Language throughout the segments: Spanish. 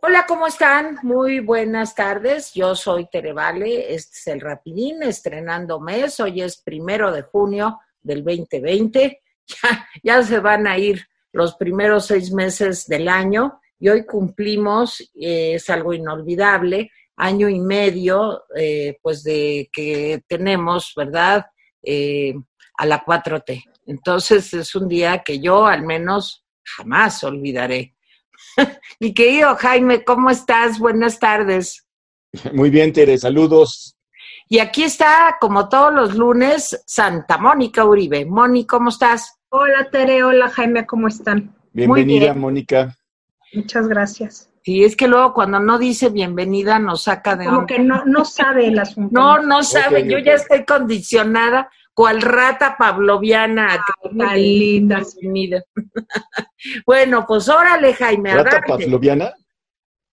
Hola, ¿cómo están? Muy buenas tardes. Yo soy Terevale. Este es el Rapidín, estrenando mes. Hoy es primero de junio del 2020. Ya, se van a ir los primeros seis meses del año y hoy cumplimos, eh, es algo inolvidable, año y medio, eh, pues de que tenemos, ¿verdad? Eh, a la 4T. Entonces es un día que yo al menos jamás olvidaré. Mi querido Jaime, ¿cómo estás? Buenas tardes. Muy bien, Tere, saludos. Y aquí está, como todos los lunes, Santa Mónica Uribe. Moni, ¿cómo estás? Hola, Tere. Hola, Jaime, ¿cómo están? Bienvenida, Mónica. Muchas gracias. Sí, es que luego cuando no dice bienvenida nos saca de... Como que no, no sabe el asunto. No, no sabe. Yo ya estoy condicionada cual rata pavloviana. Ah, tan linda. bueno, pues órale, Jaime. ¿Rata pavloviana?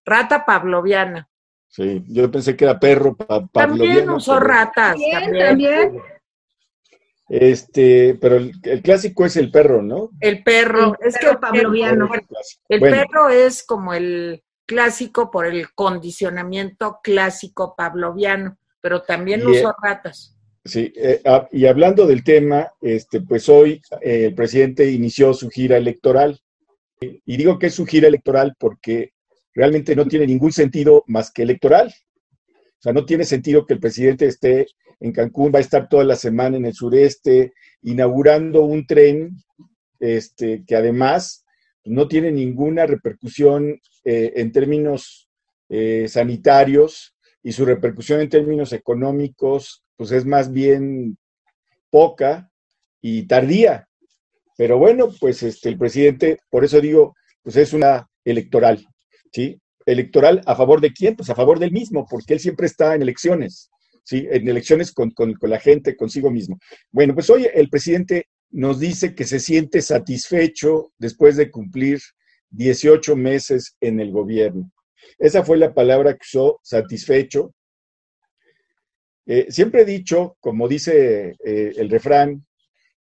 Rata pavloviana. Sí, yo pensé que era perro pavloviano. También usó ratas. También, también. Este, pero el, clásico es el perro, ¿no? El perro, es que el pavloviano. El perro es como el clásico por el condicionamiento clásico pavloviano, pero también usó ratas. Sí, eh, ah, y hablando del tema, este, pues hoy eh, el presidente inició su gira electoral. Y digo que es su gira electoral porque realmente no tiene ningún sentido más que electoral. O sea, no tiene sentido que el presidente esté en Cancún, va a estar toda la semana en el sureste, inaugurando un tren este, que además no tiene ninguna repercusión eh, en términos sanitarios y su repercusión en términos económicos pues es más bien poca y tardía. Pero bueno, pues este, el presidente, por eso digo, pues es una electoral, ¿sí? Electoral a favor de quién? Pues a favor del mismo, porque él siempre está en elecciones, ¿sí? En elecciones con, con la gente, consigo mismo. Bueno, pues hoy el presidente nos dice que se siente satisfecho después de cumplir 18 meses en el gobierno. Esa fue la palabra que usó, satisfecho, eh, siempre he dicho, como dice eh, el refrán,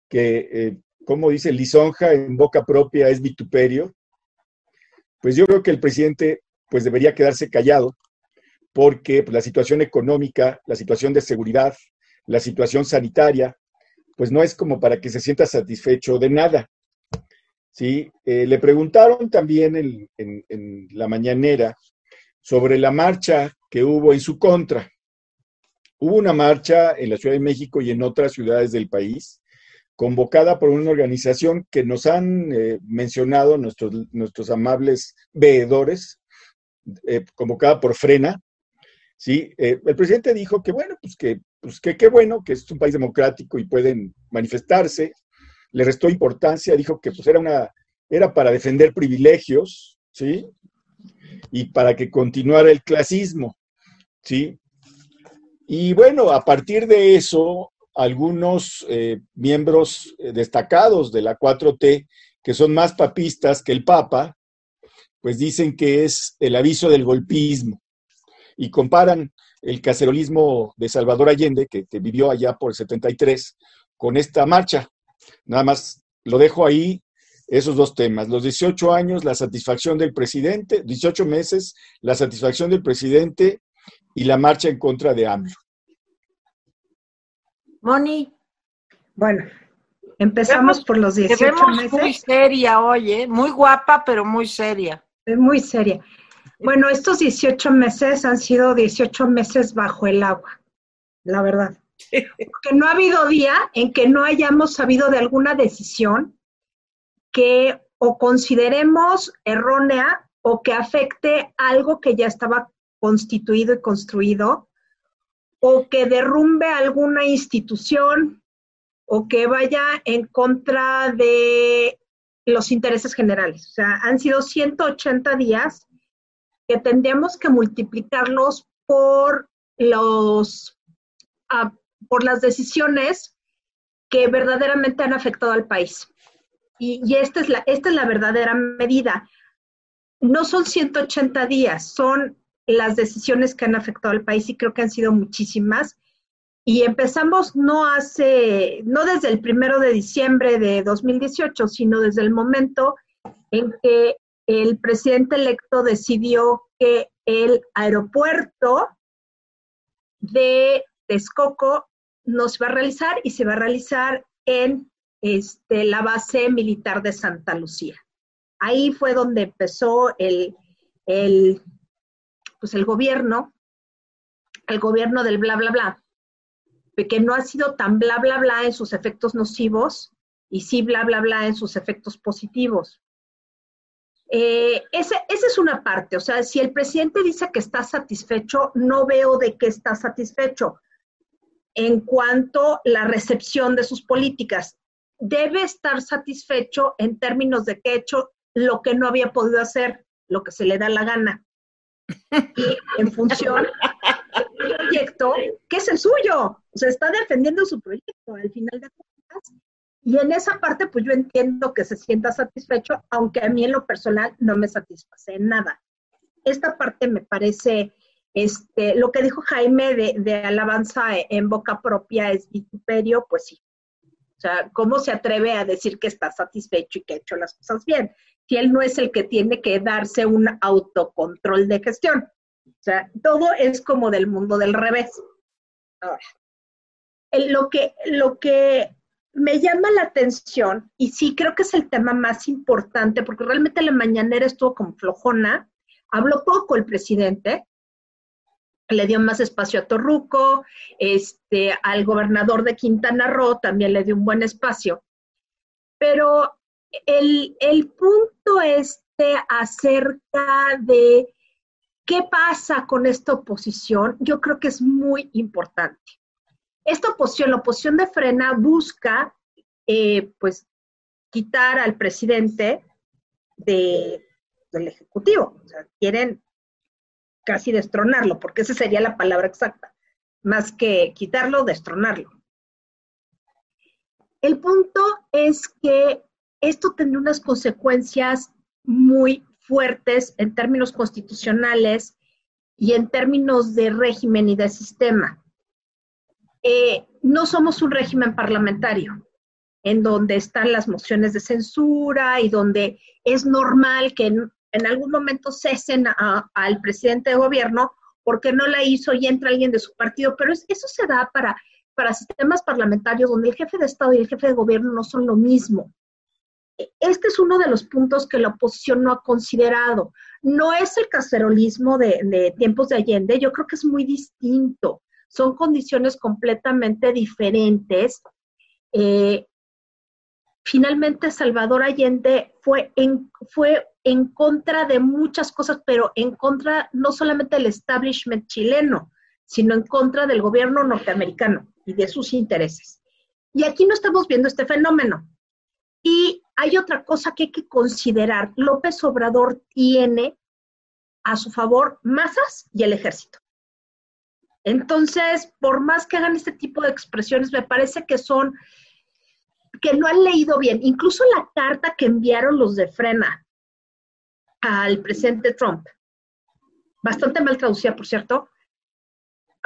que, eh, como dice, lisonja en boca propia es vituperio, pues yo creo que el presidente pues debería quedarse callado porque pues, la situación económica, la situación de seguridad, la situación sanitaria, pues no es como para que se sienta satisfecho de nada. ¿sí? le preguntaron también en la mañanera sobre la marcha que hubo en su contra. Hubo una marcha en la Ciudad de México y en otras ciudades del país, convocada por una organización que nos han eh, mencionado nuestros, nuestros amables veedores, eh, convocada por Frena. ¿sí? Eh, el presidente dijo que bueno, pues que pues qué bueno, que es un país democrático y pueden manifestarse. Le restó importancia, dijo que pues era una era para defender privilegios, ¿sí? Y para que continuara el clasismo, ¿sí? Y bueno, a partir de eso, algunos eh, miembros destacados de la 4T, que son más papistas que el Papa, pues dicen que es el aviso del golpismo y comparan el cacerolismo de Salvador Allende, que, que vivió allá por el 73, con esta marcha. Nada más lo dejo ahí, esos dos temas. Los 18 años, la satisfacción del presidente, 18 meses, la satisfacción del presidente y la marcha en contra de AMLO. Moni. Bueno, empezamos por los 18 vemos meses. Muy seria hoy, ¿eh? muy guapa, pero muy seria. Muy seria. Bueno, estos 18 meses han sido 18 meses bajo el agua, la verdad. Porque no ha habido día en que no hayamos sabido de alguna decisión que o consideremos errónea o que afecte algo que ya estaba constituido y construido o que derrumbe alguna institución o que vaya en contra de los intereses generales. O sea, han sido 180 días que tendríamos que multiplicarlos por los ah, por las decisiones que verdaderamente han afectado al país. Y, y, esta, es la, esta es la verdadera medida. No son 180 días, son las decisiones que han afectado al país y creo que han sido muchísimas. y empezamos no hace, no desde el primero de diciembre de 2018, sino desde el momento en que el presidente electo decidió que el aeropuerto de Texcoco no se va a realizar y se va a realizar en este, la base militar de Santa Lucía. Ahí fue donde empezó el, el, pues el gobierno, el gobierno del bla, bla, bla que no ha sido tan bla, bla, bla en sus efectos nocivos y sí bla, bla, bla en sus efectos positivos. Eh, esa es una parte, o sea, si el presidente dice que está satisfecho, no veo de qué está satisfecho en cuanto a la recepción de sus políticas. Debe estar satisfecho en términos de que ha hecho lo que no había podido hacer, lo que se le da la gana. En función proyecto que es el suyo. O sea, está defendiendo su proyecto al final de cuentas. Y en esa parte, pues yo entiendo que se sienta satisfecho, aunque a mí en lo personal no me satisface nada. Esta parte me parece, este, lo que dijo Jaime de, de alabanza en boca propia es vituperio, pues sí. O sea, ¿cómo se atreve a decir que está satisfecho y que ha hecho las cosas bien? Si él no es el que tiene que darse un autocontrol de gestión. O sea, todo es como del mundo del revés. Ahora, lo que, lo que me llama la atención, y sí creo que es el tema más importante, porque realmente la mañanera estuvo como flojona, habló poco el presidente, le dio más espacio a Torruco, este, al gobernador de Quintana Roo también le dio un buen espacio. Pero el, el punto este acerca de ¿Qué pasa con esta oposición? Yo creo que es muy importante. Esta oposición, la oposición de Frena, busca, eh, pues, quitar al presidente de, del Ejecutivo. O sea, quieren casi destronarlo, porque esa sería la palabra exacta. Más que quitarlo, destronarlo. El punto es que esto tendría unas consecuencias muy fuertes en términos constitucionales y en términos de régimen y de sistema. Eh, no somos un régimen parlamentario en donde están las mociones de censura y donde es normal que en, algún momento cesen al presidente de gobierno porque no la hizo y entra alguien de su partido, pero eso se da para, para sistemas parlamentarios donde el jefe de Estado y el jefe de gobierno no son lo mismo este es uno de los puntos que la oposición no ha considerado. No es el cacerolismo de, tiempos de Allende, yo creo que es muy distinto. Son condiciones completamente diferentes. Eh, finalmente, Salvador Allende fue en, fue en contra de muchas cosas, pero en contra no solamente del establishment chileno, sino en contra del gobierno norteamericano y de sus intereses. Y aquí no estamos viendo este fenómeno. Y hay otra cosa que hay que considerar. López Obrador tiene a su favor masas y el ejército. Entonces, por más que hagan este tipo de expresiones, me parece que son, que no han leído bien. Incluso la carta que enviaron los de Frena al presidente Trump, bastante mal traducida, por cierto,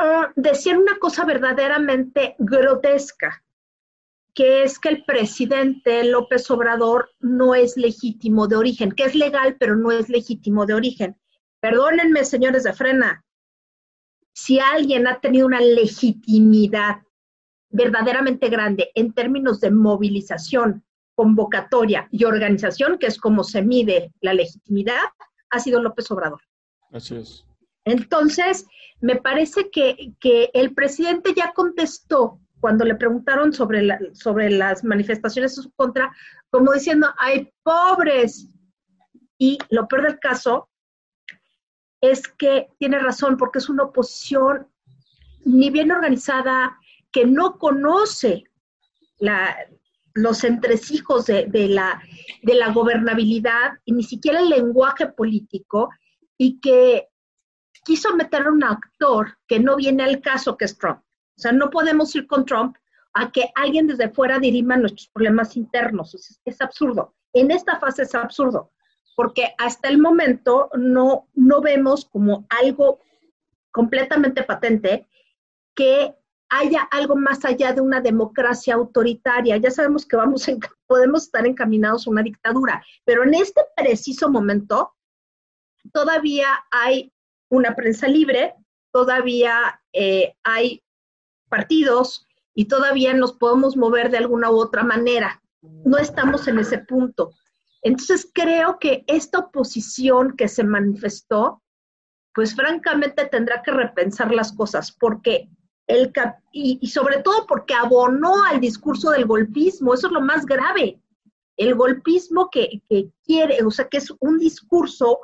uh, decían una cosa verdaderamente grotesca que es que el presidente López Obrador no es legítimo de origen, que es legal, pero no es legítimo de origen. Perdónenme, señores de Frena, si alguien ha tenido una legitimidad verdaderamente grande en términos de movilización, convocatoria y organización, que es como se mide la legitimidad, ha sido López Obrador. Así es. Entonces, me parece que, que el presidente ya contestó cuando le preguntaron sobre, sobre las manifestaciones en su contra, como diciendo, hay pobres. Y lo peor del caso es que tiene razón, porque es una oposición ni bien organizada, que no conoce los entresijos de, la, de la gobernabilidad y ni siquiera el lenguaje político, y que quiso meter a un actor que no viene al caso, que es Trump. O sea, no podemos ir con Trump a que alguien desde fuera dirima nuestros problemas internos. es, absurdo. En esta fase es absurdo, porque hasta el momento no, no vemos como algo completamente patente que haya algo más allá de una democracia autoritaria. Ya sabemos que vamos podemos estar encaminados a una dictadura, pero en este preciso momento todavía hay una prensa libre, todavía eh, hay partidos y todavía nos podemos mover de alguna u otra manera. No estamos en ese punto. Entonces creo que esta oposición que se manifestó, pues francamente tendrá que repensar las cosas, porque el y, y sobre todo porque abonó al discurso del golpismo, eso es lo más grave. El golpismo que, que quiere, o sea, que es un discurso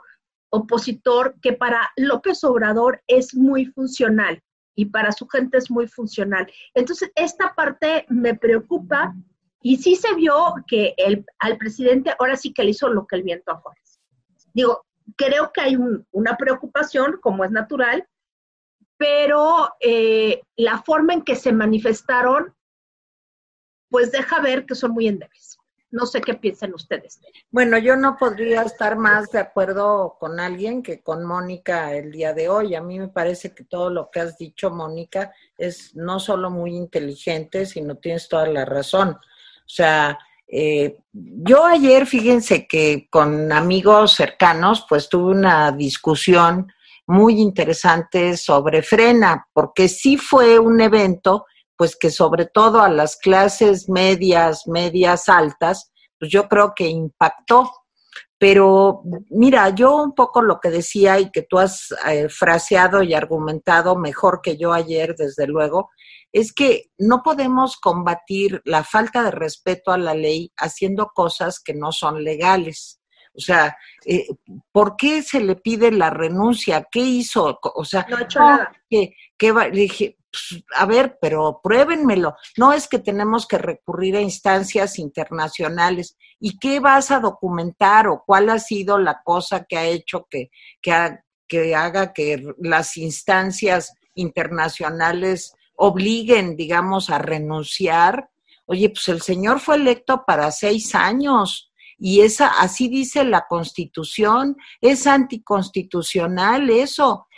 opositor que para López Obrador es muy funcional y para su gente es muy funcional. Entonces, esta parte me preocupa y sí se vio que el, al presidente ahora sí que le hizo lo que el viento a Juárez. Digo, creo que hay una preocupación, como es natural, pero eh, la forma en que se manifestaron, pues deja ver que son muy endebles. No sé qué piensan ustedes. Bueno, yo no podría estar más de acuerdo con alguien que con Mónica el día de hoy. A mí me parece que todo lo que has dicho, Mónica, es no solo muy inteligente, sino tienes toda la razón. O sea, eh, yo ayer, fíjense que con amigos cercanos, pues tuve una discusión muy interesante sobre Frena, porque sí fue un evento pues que sobre todo a las clases medias, medias altas, pues yo creo que impactó. Pero mira, yo un poco lo que decía y que tú has eh, fraseado y argumentado mejor que yo ayer, desde luego, es que no podemos combatir la falta de respeto a la ley haciendo cosas que no son legales. O sea, eh, ¿por qué se le pide la renuncia? ¿Qué hizo? O sea, no ha. Que, dije, pues, a ver, pero pruébenmelo. No es que tenemos que recurrir a instancias internacionales. ¿Y qué vas a documentar o cuál ha sido la cosa que ha hecho que, que, que haga que las instancias internacionales obliguen, digamos, a renunciar? Oye, pues el señor fue electo para seis años y esa, así dice la Constitución, es anticonstitucional eso.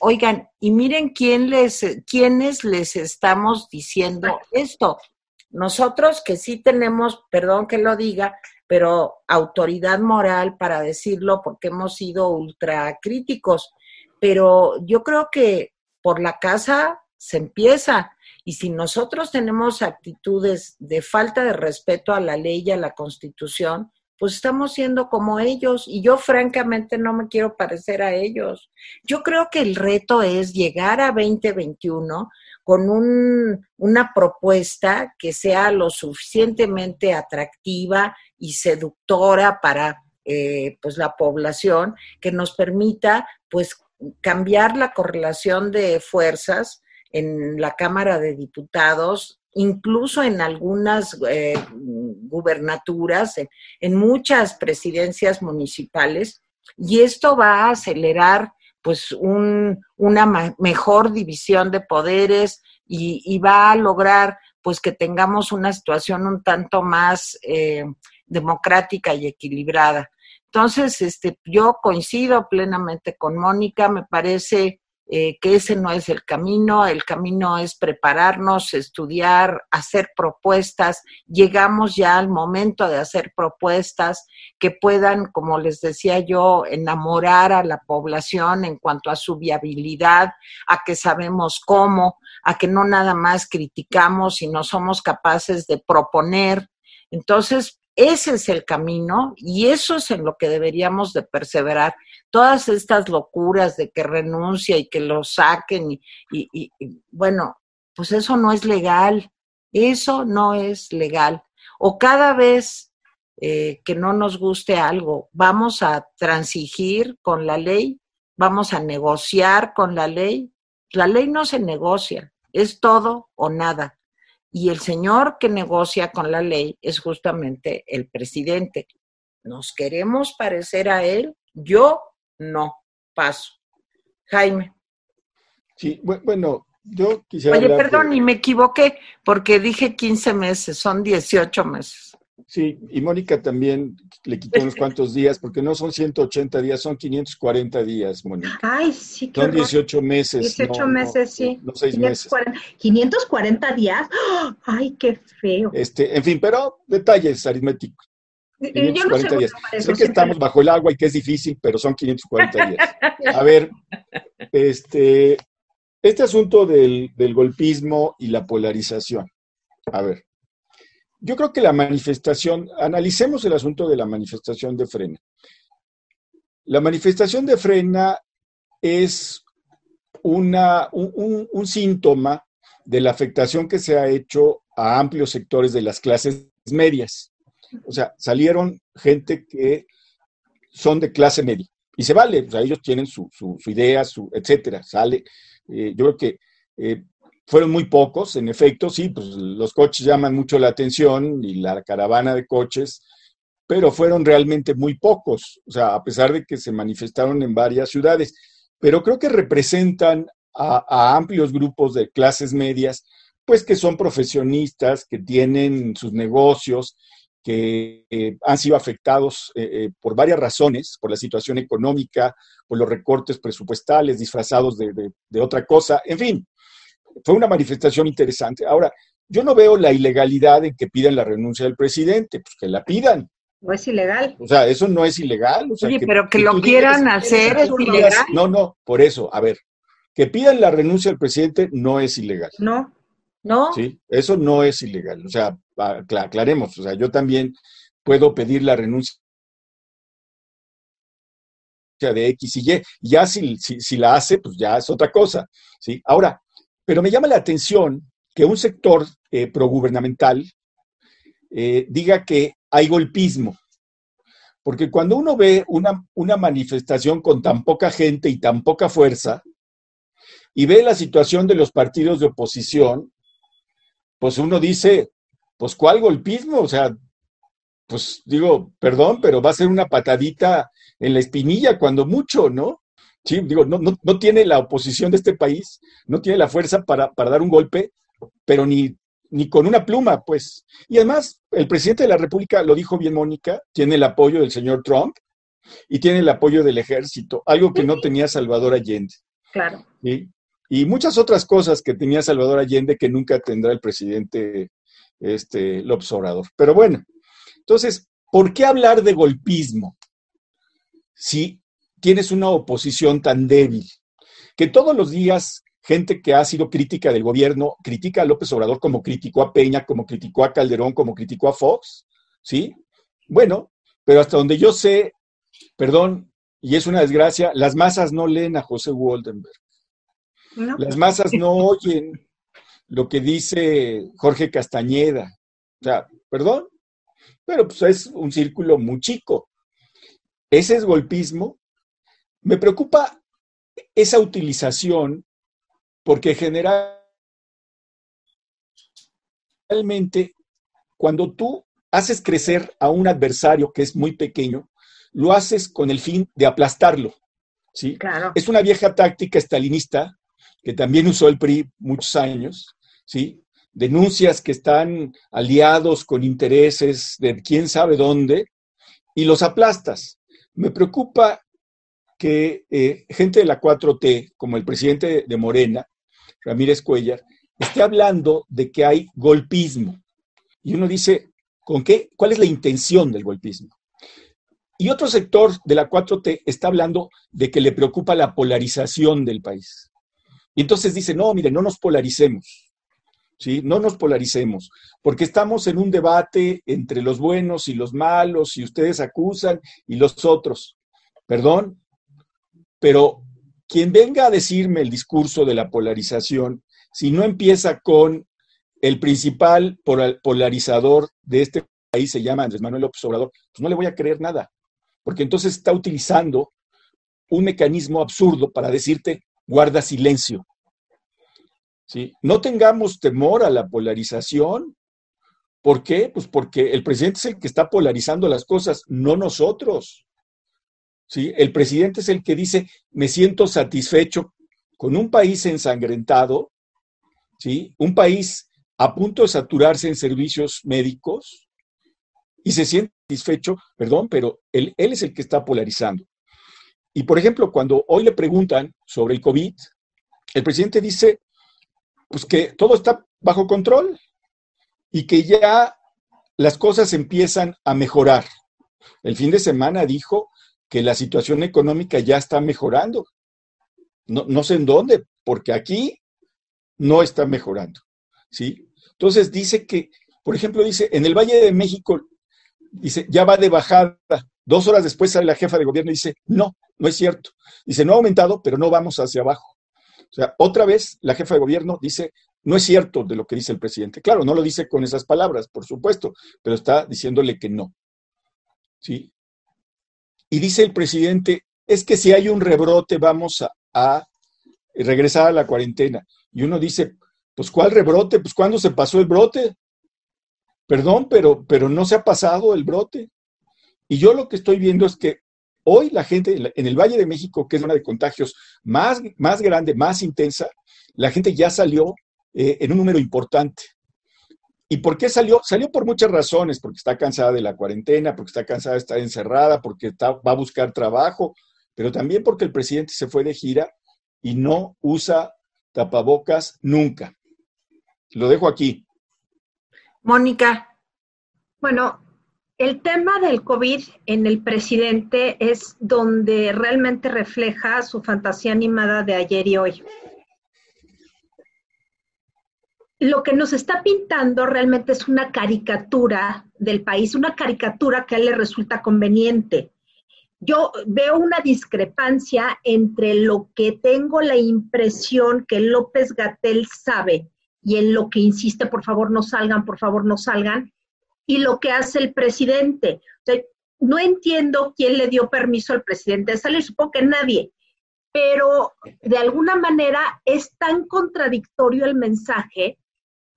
Oigan, y miren quién les, quiénes les estamos diciendo esto. Nosotros que sí tenemos, perdón que lo diga, pero autoridad moral para decirlo porque hemos sido ultra críticos. Pero yo creo que por la casa se empieza. Y si nosotros tenemos actitudes de falta de respeto a la ley y a la constitución, pues estamos siendo como ellos y yo francamente no me quiero parecer a ellos. Yo creo que el reto es llegar a 2021 con un, una propuesta que sea lo suficientemente atractiva y seductora para eh, pues la población, que nos permita pues cambiar la correlación de fuerzas en la Cámara de Diputados incluso en algunas eh, gubernaturas, en, muchas presidencias municipales, y esto va a acelerar pues una mejor división de poderes y, va a lograr pues que tengamos una situación un tanto más eh, democrática y equilibrada. Entonces, este, yo coincido plenamente con Mónica, me parece eh, que ese no es el camino, el camino es prepararnos, estudiar, hacer propuestas. Llegamos ya al momento de hacer propuestas que puedan, como les decía yo, enamorar a la población en cuanto a su viabilidad, a que sabemos cómo, a que no nada más criticamos y no somos capaces de proponer. Entonces, ese es el camino y eso es en lo que deberíamos de perseverar. Todas estas locuras de que renuncia y que lo saquen y, y, bueno, pues eso no es legal, eso no es legal. O cada vez eh, que no nos guste algo, vamos a transigir con la ley, vamos a negociar con la ley. La ley no se negocia, es todo o nada y el señor que negocia con la ley es justamente el presidente. ¿Nos queremos parecer a él? Yo no, paso. Jaime. Sí, bueno, yo quisiera... Oye, perdón, y me equivoqué porque dije 15 meses, son 18 meses. Sí, y Mónica también le quitó unos cuantos días, porque no son 180 días, son 540 días, Mónica. Ay, sí, Son 18 meses. 18 meses, sí. No, 6 meses. 540 días. Ay, qué feo. Este, en fin, pero detalles aritméticos. 540 días. sé que estamos bajo el agua y que es difícil, pero son 540 días. A ver, este, este asunto del, del golpismo y la polarización. A ver, yo creo que la manifestación, analicemos el asunto de la manifestación de frena. La manifestación de frena es una, un, síntoma de la afectación que se ha hecho a amplios sectores de las clases medias. O sea, salieron gente que son de clase media. Y se vale, o sea, ellos tienen su, su, idea, su, etcétera, sale. Eh, yo creo que eh, fueron muy pocos, en efecto, sí, pues los coches llaman mucho la atención y la caravana de coches, pero fueron realmente muy pocos, o sea, a pesar de que se manifestaron en varias ciudades, pero creo que representan a, amplios grupos de clases medias, pues que son profesionistas, que tienen sus negocios, que eh, han sido afectados eh, eh, por varias razones, por la situación económica, por los recortes presupuestales disfrazados de otra cosa, en fin, fue una manifestación interesante. Ahora, yo no veo la ilegalidad en que pidan la renuncia del presidente, pues que la pidan. No es ilegal. O sea, eso no es ilegal. O Oye, pero que, lo quieran hacer es ilegal. No, no, por eso, a ver, que pidan la renuncia del presidente no es ilegal. No, no. Sí, eso no es ilegal. O sea, aclaremos, o sea, yo también puedo pedir la renuncia de X y Y. Ya si, si, si, la hace, pues ya es otra cosa. ¿sí? Ahora, pero me llama la atención que un sector eh, progubernamental eh, diga que hay golpismo. Porque cuando uno ve una, una manifestación con tan poca gente y tan poca fuerza, y ve la situación de los partidos de oposición, pues uno dice, pues ¿cuál golpismo? O sea, pues digo, perdón, pero va a ser una patadita en la espinilla cuando mucho, ¿no? Sí, digo, no, no, no, tiene la oposición de este país, no tiene la fuerza para, para dar un golpe, pero ni, ni con una pluma, pues. Y además, el presidente de la República, lo dijo bien Mónica, tiene el apoyo del señor Trump y tiene el apoyo del ejército, algo que no tenía Salvador Allende. Claro. ¿sí? Y muchas otras cosas que tenía Salvador Allende que nunca tendrá el presidente este, López Obrador. Pero bueno, entonces, ¿por qué hablar de golpismo? Si tienes una oposición tan débil, que todos los días gente que ha sido crítica del gobierno critica a López Obrador como criticó a Peña, como criticó a Calderón, como criticó a Fox, ¿sí? Bueno, pero hasta donde yo sé, perdón, y es una desgracia, las masas no leen a José Waldenberg. Las masas no oyen lo que dice Jorge Castañeda. O sea, perdón, pero pues es un círculo muy chico. Ese es golpismo me preocupa esa utilización porque generalmente cuando tú haces crecer a un adversario que es muy pequeño, lo haces con el fin de aplastarlo. ¿sí? Claro. Es una vieja táctica estalinista que también usó el PRI muchos años, ¿sí? Denuncias que están aliados con intereses de quién sabe dónde y los aplastas. Me preocupa que eh, gente de la 4T, como el presidente de Morena, Ramírez Cuellar, esté hablando de que hay golpismo. Y uno dice, ¿con qué? ¿Cuál es la intención del golpismo? Y otro sector de la 4T está hablando de que le preocupa la polarización del país. Y entonces dice, no, mire, no nos polaricemos, ¿sí? No nos polaricemos, porque estamos en un debate entre los buenos y los malos, y ustedes acusan y los otros. Perdón, pero quien venga a decirme el discurso de la polarización, si no empieza con el principal polarizador de este país, se llama Andrés Manuel López Obrador, pues no le voy a creer nada, porque entonces está utilizando un mecanismo absurdo para decirte, guarda silencio. ¿Sí? No tengamos temor a la polarización. ¿Por qué? Pues porque el presidente es el que está polarizando las cosas, no nosotros. ¿Sí? El presidente es el que dice, me siento satisfecho con un país ensangrentado, ¿sí? un país a punto de saturarse en servicios médicos y se siente satisfecho, perdón, pero él, él es el que está polarizando. Y por ejemplo, cuando hoy le preguntan sobre el COVID, el presidente dice, pues que todo está bajo control y que ya las cosas empiezan a mejorar. El fin de semana dijo que la situación económica ya está mejorando. No, no sé en dónde, porque aquí no está mejorando. ¿sí? Entonces dice que, por ejemplo, dice, en el Valle de México, dice, ya va de bajada. Dos horas después sale la jefa de gobierno y dice, no, no es cierto. Dice, no ha aumentado, pero no vamos hacia abajo. O sea, otra vez la jefa de gobierno dice, no es cierto de lo que dice el presidente. Claro, no lo dice con esas palabras, por supuesto, pero está diciéndole que no. ¿Sí? Y dice el presidente, es que si hay un rebrote vamos a, regresar a la cuarentena. Y uno dice, pues ¿cuál rebrote? Pues ¿cuándo se pasó el brote? Perdón, pero, pero no se ha pasado el brote. Y yo lo que estoy viendo es que hoy la gente en el Valle de México, que es una de contagios más, más grande, más intensa, la gente ya salió eh, en un número importante. ¿Y por qué salió? Salió por muchas razones, porque está cansada de la cuarentena, porque está cansada de estar encerrada, porque va a buscar trabajo, pero también porque el presidente se fue de gira y no usa tapabocas nunca. Lo dejo aquí. Mónica. Bueno, el tema del COVID en el presidente es donde realmente refleja su fantasía animada de ayer y hoy lo que nos está pintando realmente es una caricatura del país, una caricatura que a él le resulta conveniente. Yo veo una discrepancia entre lo que tengo la impresión que López Gatel sabe y en lo que insiste, por favor no salgan, por favor no salgan, y lo que hace el presidente. no entiendo quién le dio permiso al presidente de salir, supongo que nadie, pero de alguna manera es tan contradictorio el mensaje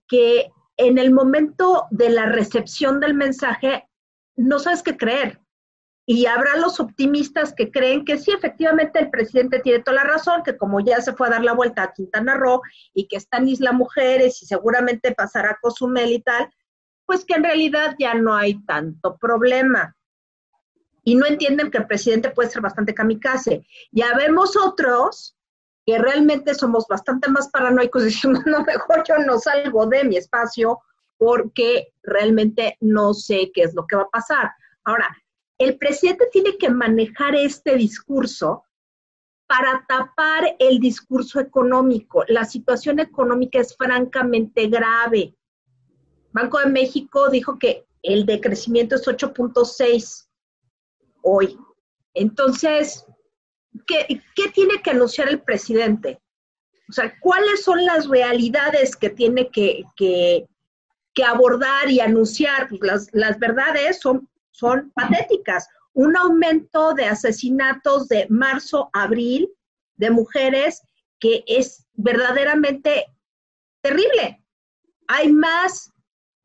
que en el momento de la recepción del mensaje no sabes qué creer. Y habrá los optimistas que creen que sí, efectivamente el presidente tiene toda la razón, que como ya se fue a dar la vuelta a Quintana Roo y que está en Isla Mujeres y seguramente pasará Cozumel y tal, pues que en realidad ya no hay tanto problema. Y no entienden que el presidente puede ser bastante kamikaze. Ya vemos otros realmente somos bastante más paranoicos diciendo, no, mejor yo no salgo de mi espacio porque realmente no sé qué es lo que va a pasar. Ahora, el presidente tiene que manejar este discurso para tapar el discurso económico. La situación económica es francamente grave. Banco de México dijo que el decrecimiento es 8.6 hoy. Entonces, ¿qué, tiene que anunciar el presidente? O sea, ¿cuáles son las realidades que tiene que, abordar y anunciar? Las, las verdades son, son patéticas. Un aumento de asesinatos de marzo abril de mujeres que es verdaderamente terrible. Hay más,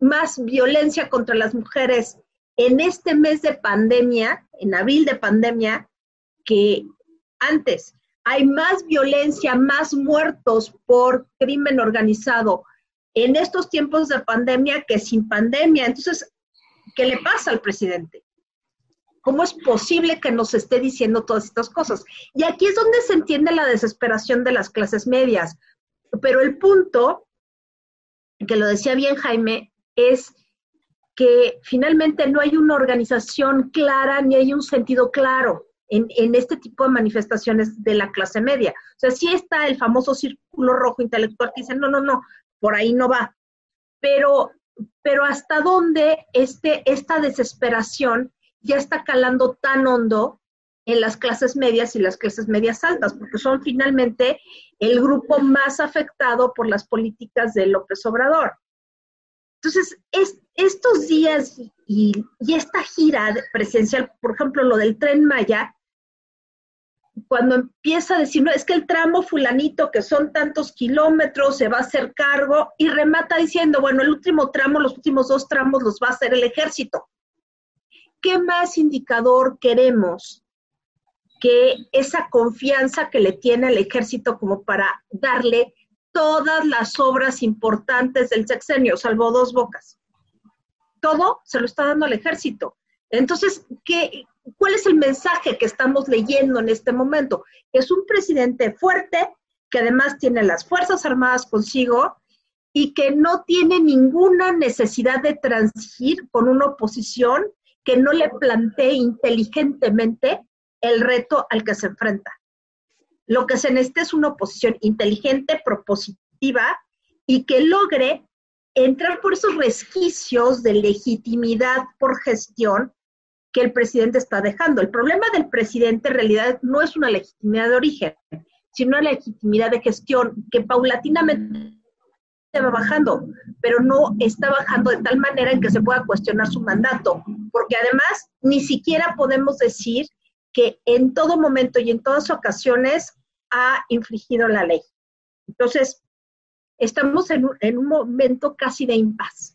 más violencia contra las mujeres en este mes de pandemia, en abril de pandemia, que antes. Hay más violencia, más muertos por crimen organizado en estos tiempos de pandemia que sin pandemia. Entonces, ¿qué le pasa al presidente? ¿Cómo es posible que nos esté diciendo todas estas cosas? Y aquí es donde se entiende la desesperación de las clases medias. Pero el punto, que lo decía bien Jaime, es que finalmente no hay una organización clara ni hay un sentido claro en, este tipo de manifestaciones de la clase media. O sea, sí está el famoso círculo rojo intelectual que dice, no, no, no, por ahí no va. Pero, pero hasta dónde este, esta desesperación ya está calando tan hondo en las clases medias y las clases medias altas, porque son finalmente el grupo más afectado por las políticas de López Obrador. Entonces, estos días y, y, esta gira presidencial, por ejemplo, lo del tren Maya, cuando empieza a decir, no, es que el tramo fulanito, que son tantos kilómetros, se va a hacer cargo, y remata diciendo, bueno, el último tramo, los últimos dos tramos los va a hacer el ejército. ¿Qué más indicador queremos que esa confianza que le tiene el ejército como para darle todas las obras importantes del sexenio, salvo dos bocas? todo se lo está dando al ejército. Entonces, ¿qué, ¿cuál es el mensaje que estamos leyendo en este momento? Es un presidente fuerte, que además tiene las Fuerzas Armadas consigo y que no tiene ninguna necesidad de transigir con una oposición que no le plantee inteligentemente el reto al que se enfrenta. Lo que se necesita es una oposición inteligente, propositiva y que logre entrar por esos resquicios de legitimidad por gestión que el presidente está dejando. El problema del presidente en realidad no es una legitimidad de origen, sino una legitimidad de gestión que paulatinamente va bajando, pero no está bajando de tal manera en que se pueda cuestionar su mandato, porque además ni siquiera podemos decir que en todo momento y en todas ocasiones ha infligido la ley. Entonces, estamos en un, momento casi de impas.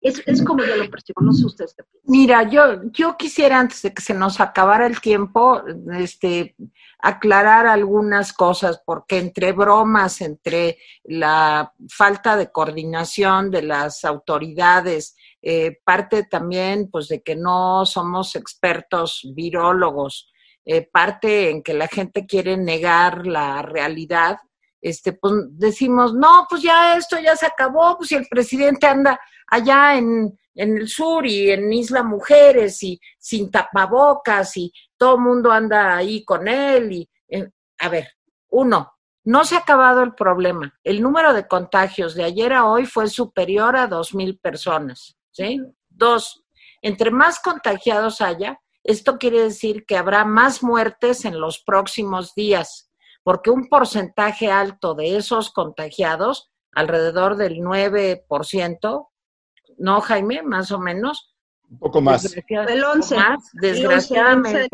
Es, es, como yo lo percibo, no sé ustedes Mira, yo, yo quisiera antes de que se nos acabara el tiempo, este, aclarar algunas cosas, porque entre bromas, entre la falta de coordinación de las autoridades, eh, parte también pues de que no somos expertos virólogos, eh, parte en que la gente quiere negar la realidad, este, pues decimos, no, pues ya esto ya se acabó, pues si el presidente anda allá en, en el sur y en Isla Mujeres y sin tapabocas y todo el mundo anda ahí con él y, eh, a ver, uno, no se ha acabado el problema. El número de contagios de ayer a hoy fue superior a dos mil personas, ¿sí? Dos, entre más contagiados haya, esto quiere decir que habrá más muertes en los próximos días porque un porcentaje alto de esos contagiados, alrededor del 9%, ¿no, Jaime? Más o menos. Un poco más. Del 11. desgraciadamente,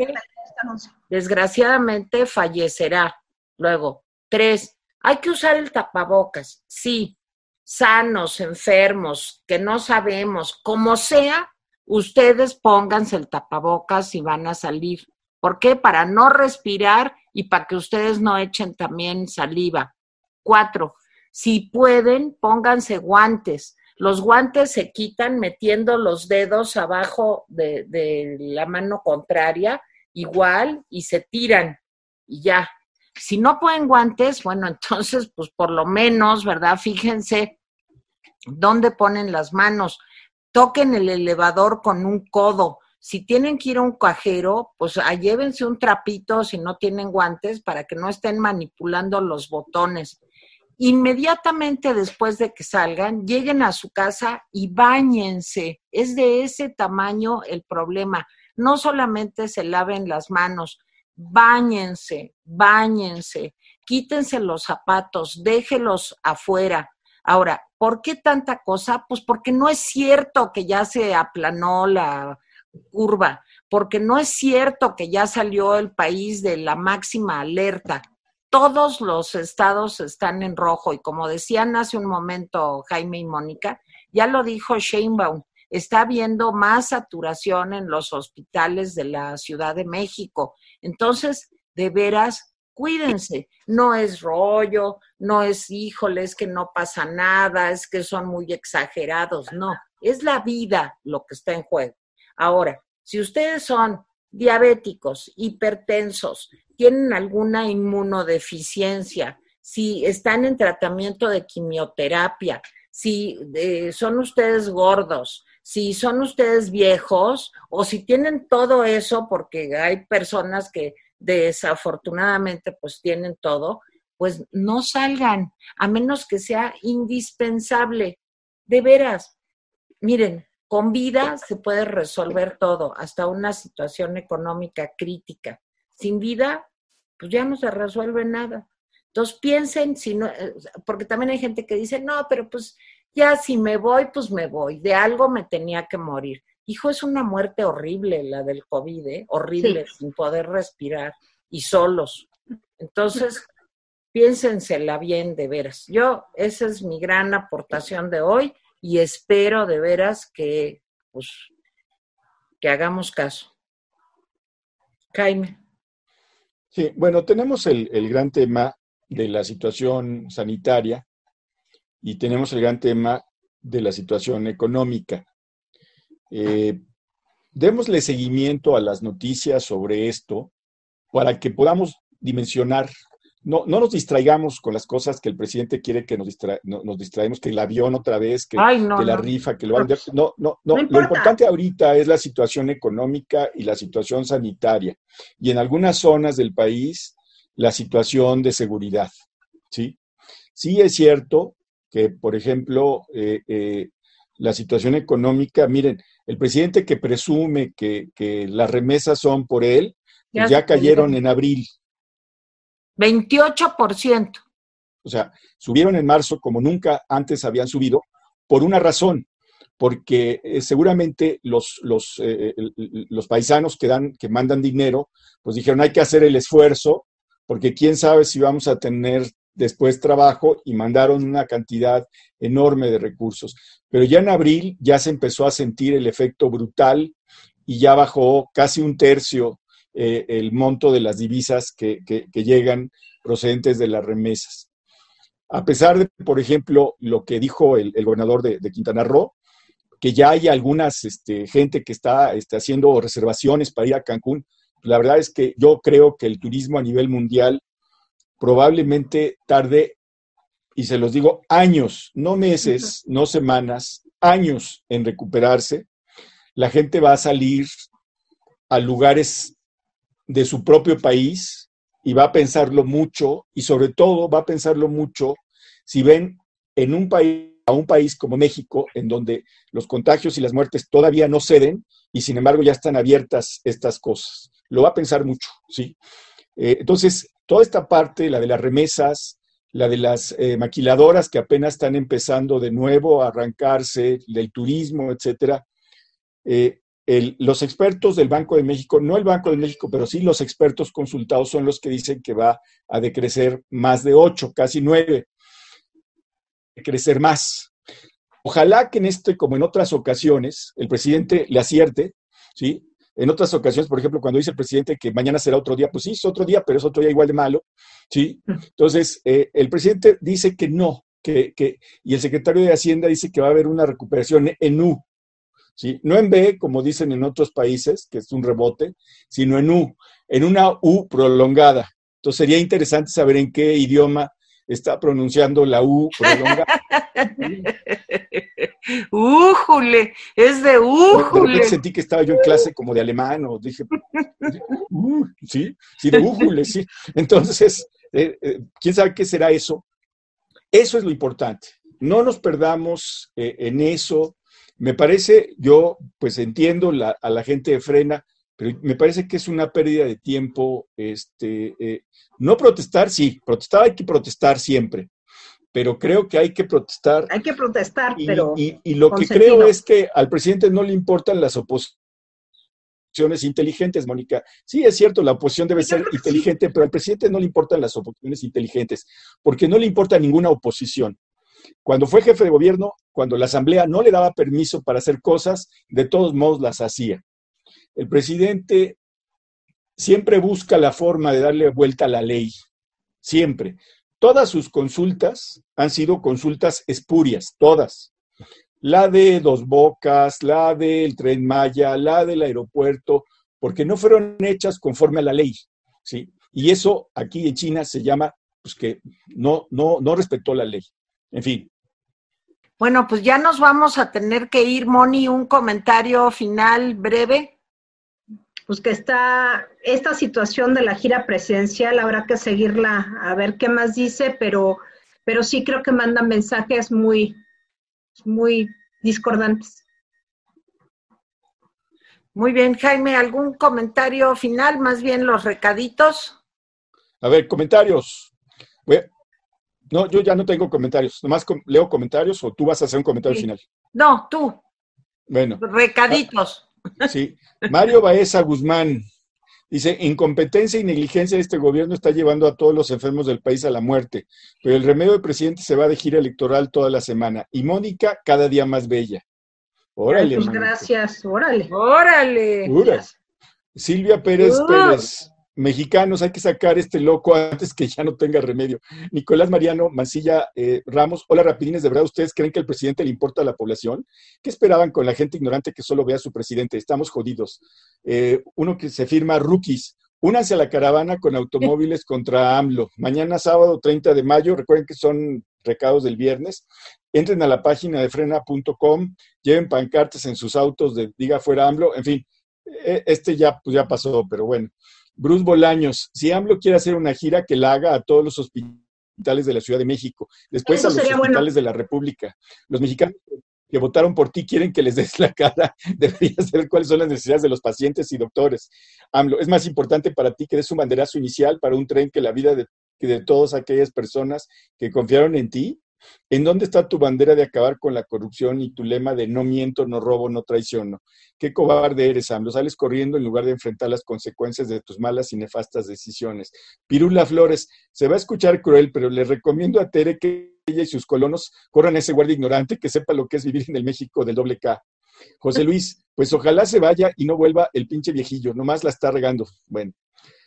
desgraciadamente fallecerá. Luego, tres, hay que usar el tapabocas. Sí, sanos, enfermos, que no sabemos, como sea, ustedes pónganse el tapabocas y van a salir. ¿Por qué? Para no respirar y para que ustedes no echen también saliva. Cuatro, si pueden, pónganse guantes. Los guantes se quitan metiendo los dedos abajo de, la mano contraria, igual, y se tiran y ya. Si no pueden guantes, bueno, entonces, pues por lo menos, ¿verdad? Fíjense dónde ponen las manos. Toquen el elevador con un codo si tienen que ir a un cajero, pues ah, llévense un trapito si no tienen guantes para que no estén manipulando los botones. Inmediatamente después de que salgan, lleguen a su casa y bañense. Es de ese tamaño el problema. No solamente se laven las manos, bañense, bañense, quítense los zapatos, déjelos afuera. Ahora, ¿por qué tanta cosa? Pues porque no es cierto que ya se aplanó la, curva, porque no es cierto que ya salió el país de la máxima alerta. Todos los estados están en rojo y como decían hace un momento Jaime y Mónica, ya lo dijo Sheinbaum, está habiendo más saturación en los hospitales de la Ciudad de México. Entonces, de veras, cuídense. No es rollo, no es híjole, es que no pasa nada, es que son muy exagerados. No, es la vida lo que está en juego. Ahora, si ustedes son diabéticos, hipertensos, tienen alguna inmunodeficiencia, si están en tratamiento de quimioterapia, si eh, son ustedes gordos, si son ustedes viejos o si tienen todo eso, porque hay personas que desafortunadamente pues tienen todo, pues no salgan, a menos que sea indispensable. De veras, miren, con vida se puede resolver todo, hasta una situación económica crítica. Sin vida, pues ya no se resuelve nada. Entonces piensen, si no, eh, porque también hay gente que dice, no, pero pues ya si me voy, pues me voy, de algo me tenía que morir. Hijo, es una muerte horrible la del COVID, ¿eh? horrible, sin poder respirar y solos. Entonces, piénsensela bien de veras. Yo, esa es mi gran aportación de hoy y espero de veras que, pues, que hagamos caso. Jaime. Sí, bueno, tenemos el, gran tema de la situación sanitaria y tenemos el gran tema de la situación económica. eh, démosle seguimiento a las noticias sobre esto para que podamos dimensionar no, no nos distraigamos con las cosas que el presidente quiere que nos, nos distraemos, que el avión otra vez, que, la rifa, que lo van a... No, no, no. Lo importante ahorita es la situación económica y la situación sanitaria. Y en algunas zonas del país, la situación de seguridad. ¿sí? Sí es cierto que, por ejemplo, eh, eh, la situación económica, miren, el presidente que presume que, las remesas son por él, ya, ya cayeron en abril. 28%. O sea, subieron en marzo como nunca antes habían subido, por una razón, porque eh, seguramente los, los, eh, los paisanos que, dan, que mandan dinero, pues dijeron hay que hacer el esfuerzo, porque quién sabe si vamos a tener después trabajo y mandaron una cantidad enorme de recursos. Pero ya en abril ya se empezó a sentir el efecto brutal y ya bajó casi un tercio eh, el monto de las divisas que, llegan procedentes de las remesas. A pesar de, por ejemplo, lo que dijo el, gobernador de, Quintana Roo, que ya hay algunas este, gente que está este, haciendo reservaciones para ir a Cancún, la verdad es que yo creo que el turismo a nivel mundial probablemente tarde, y se los digo, años, no meses, no semanas, años en recuperarse. La gente va a salir a lugares de su propio país y va a pensarlo mucho y sobre todo va a pensarlo mucho si ven en un país a un país como México, en donde los contagios y las muertes todavía no ceden y sin embargo ya están abiertas estas cosas. Lo va a pensar mucho, ¿sí? Eh, entonces, toda esta parte, la de las remesas, la de las eh, maquiladoras que apenas están empezando de nuevo a arrancarse, del turismo, etcétera, eh, los expertos del Banco de México, no el Banco de México, pero sí los expertos consultados son los que dicen que va a decrecer más de 8, casi 9, crecer más. Ojalá que en este, como en otras ocasiones, el presidente le acierte, ¿sí? En otras ocasiones, por ejemplo, cuando dice el presidente que mañana será otro día, pues sí, es otro día, pero es otro día igual de malo, ¿sí? Entonces, eh, el presidente dice que no, que, que, y el secretario de Hacienda dice que va a haber una recuperación en U, ¿sí? No en B, como dicen en otros países, que es un rebote, sino en U, en una U prolongada. Entonces sería interesante saber en qué idioma está pronunciando la U prolongada. ¡Újule! Es de újule. sentí que estaba yo en clase como de alemán, o dije, uh, sí, sí, de újule, sí. Entonces, eh, eh, ¿quién sabe qué será eso? Eso es lo importante. No nos perdamos eh, en eso me parece, yo pues entiendo a la gente de frena, pero me parece que es una pérdida de tiempo. Este, eh, no protestar, sí, protestar hay que protestar siempre, pero creo que hay que protestar. Hay que protestar, pero. Y, lo que creo es que al presidente no le importan las oposiciones inteligentes, Mónica. Sí, es cierto, la oposición debe ser inteligente, pero al presidente no le importan las oposiciones inteligentes, porque no le importa ninguna oposición. Cuando fue jefe de gobierno, cuando la Asamblea no le daba permiso para hacer cosas, de todos modos las hacía. El presidente siempre busca la forma de darle vuelta a la ley, siempre. Todas sus consultas han sido consultas espurias, todas. La de Dos Bocas, la del Tren Maya, la del aeropuerto, porque no fueron hechas conforme a la ley, ¿sí? Y eso aquí en China se llama, pues que no, no, no respetó la ley. En fin. Bueno, pues ya nos vamos a tener que ir, Moni, un comentario final breve. Pues que está esta situación de la gira presidencial, habrá que seguirla a ver qué más dice, pero, pero sí creo que manda mensajes muy, muy discordantes. Muy bien, Jaime, ¿algún comentario final? Más bien los recaditos. A ver, comentarios. No, yo ya no tengo comentarios. Nomás leo comentarios o tú vas a hacer un comentario final. No, tú. Bueno. Recaditos. Ah, sí. Mario Baeza Guzmán dice, incompetencia y negligencia de este gobierno está llevando a todos los enfermos del país a la muerte, pero el remedio del presidente se va de gira electoral toda la semana y Mónica cada día más bella. Órale. Pues gracias, órale. Órale. Silvia Pérez Pérez mexicanos, hay que sacar este loco antes que ya no tenga remedio. Nicolás Mariano Mancilla eh, Ramos, hola rapidines, ¿de verdad ustedes creen que el presidente le importa a la población? ¿Qué esperaban con la gente ignorante que solo ve a su presidente? Estamos jodidos. Eh, uno que se firma Rookies, únanse a la caravana con automóviles contra AMLO. Mañana sábado 30 de mayo, recuerden que son recados del viernes, entren a la página de frena.com, lleven pancartas en sus autos de diga fuera AMLO, en fin, e, este ya, pues ya pasó, pero bueno. Bruce Bolaños, si AMLO quiere hacer una gira, que la haga a todos los hospitales de la Ciudad de México, después a los hospitales de la República. Los mexicanos que votaron por ti quieren que les des la cara, deberías saber cuáles son las necesidades de los pacientes y doctores. AMLO, es más importante para ti que des un banderazo inicial para un tren que la vida de, de todas aquellas personas que confiaron en ti ¿En dónde está tu bandera de acabar con la corrupción y tu lema de no miento, no robo, no traiciono? Qué cobarde eres, AMLO. Sales corriendo en lugar de enfrentar las consecuencias de tus malas y nefastas decisiones. Pirula Flores, se va a escuchar cruel, pero le recomiendo a Tere que ella y sus colonos corran a ese guardia ignorante que sepa lo que es vivir en el México del doble K. José Luis, pues ojalá se vaya y no vuelva el pinche viejillo, nomás la está regando. Bueno.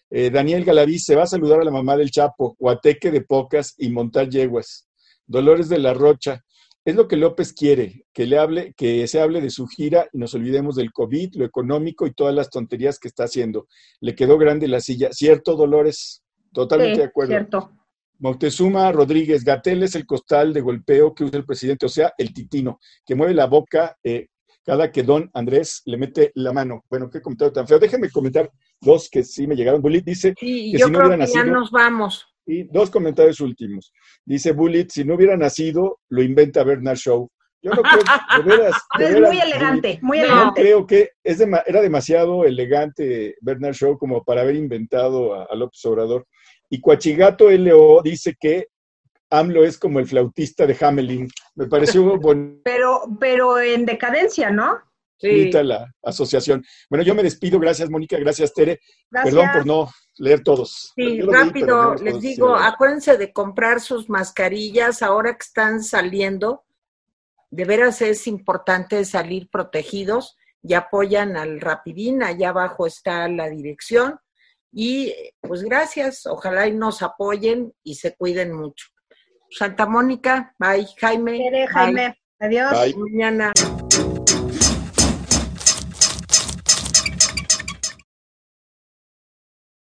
Eh, Daniel Galaví se va a saludar a la mamá del Chapo, Guateque de Pocas y montar yeguas. Dolores de la Rocha. Es lo que López quiere, que le hable, que se hable de su gira y nos olvidemos del COVID, lo económico y todas las tonterías que está haciendo. Le quedó grande la silla. ¿Cierto, Dolores? Totalmente de acuerdo. Cierto. Moctezuma Rodríguez, Gatel es el costal de golpeo que usa el presidente, o sea, el titino, que mueve la boca eh, cada que don Andrés le mete la mano. Bueno, qué comentario tan feo. Déjenme comentar dos que sí me llegaron. Bullit dice que si no hubiera nacido, ya nos vamos. Y dos comentarios últimos. Dice Bullitt, si no hubiera nacido, lo inventa Bernard Shaw. Yo no creo, de veras, es muy elegante, muy elegante. No creo que es era demasiado elegante Bernard Shaw como para haber inventado a, López Obrador. Y Cuachigato LO dice que AMLO es como el flautista de Hamelin. Me pareció bonito. Pero, pero en decadencia, ¿no? Sí. la asociación. Bueno, yo me despido. Gracias, Mónica. Gracias, Tere. Perdón por no leer todos. Sí, rápido, les digo, acuérdense de comprar sus mascarillas ahora que están saliendo. De veras es importante salir protegidos y apoyan al Rapidín, allá abajo está la dirección. Y pues gracias, ojalá y nos apoyen y se cuiden mucho. Santa Mónica, bye, Jaime. Jaime, adiós. Mañana.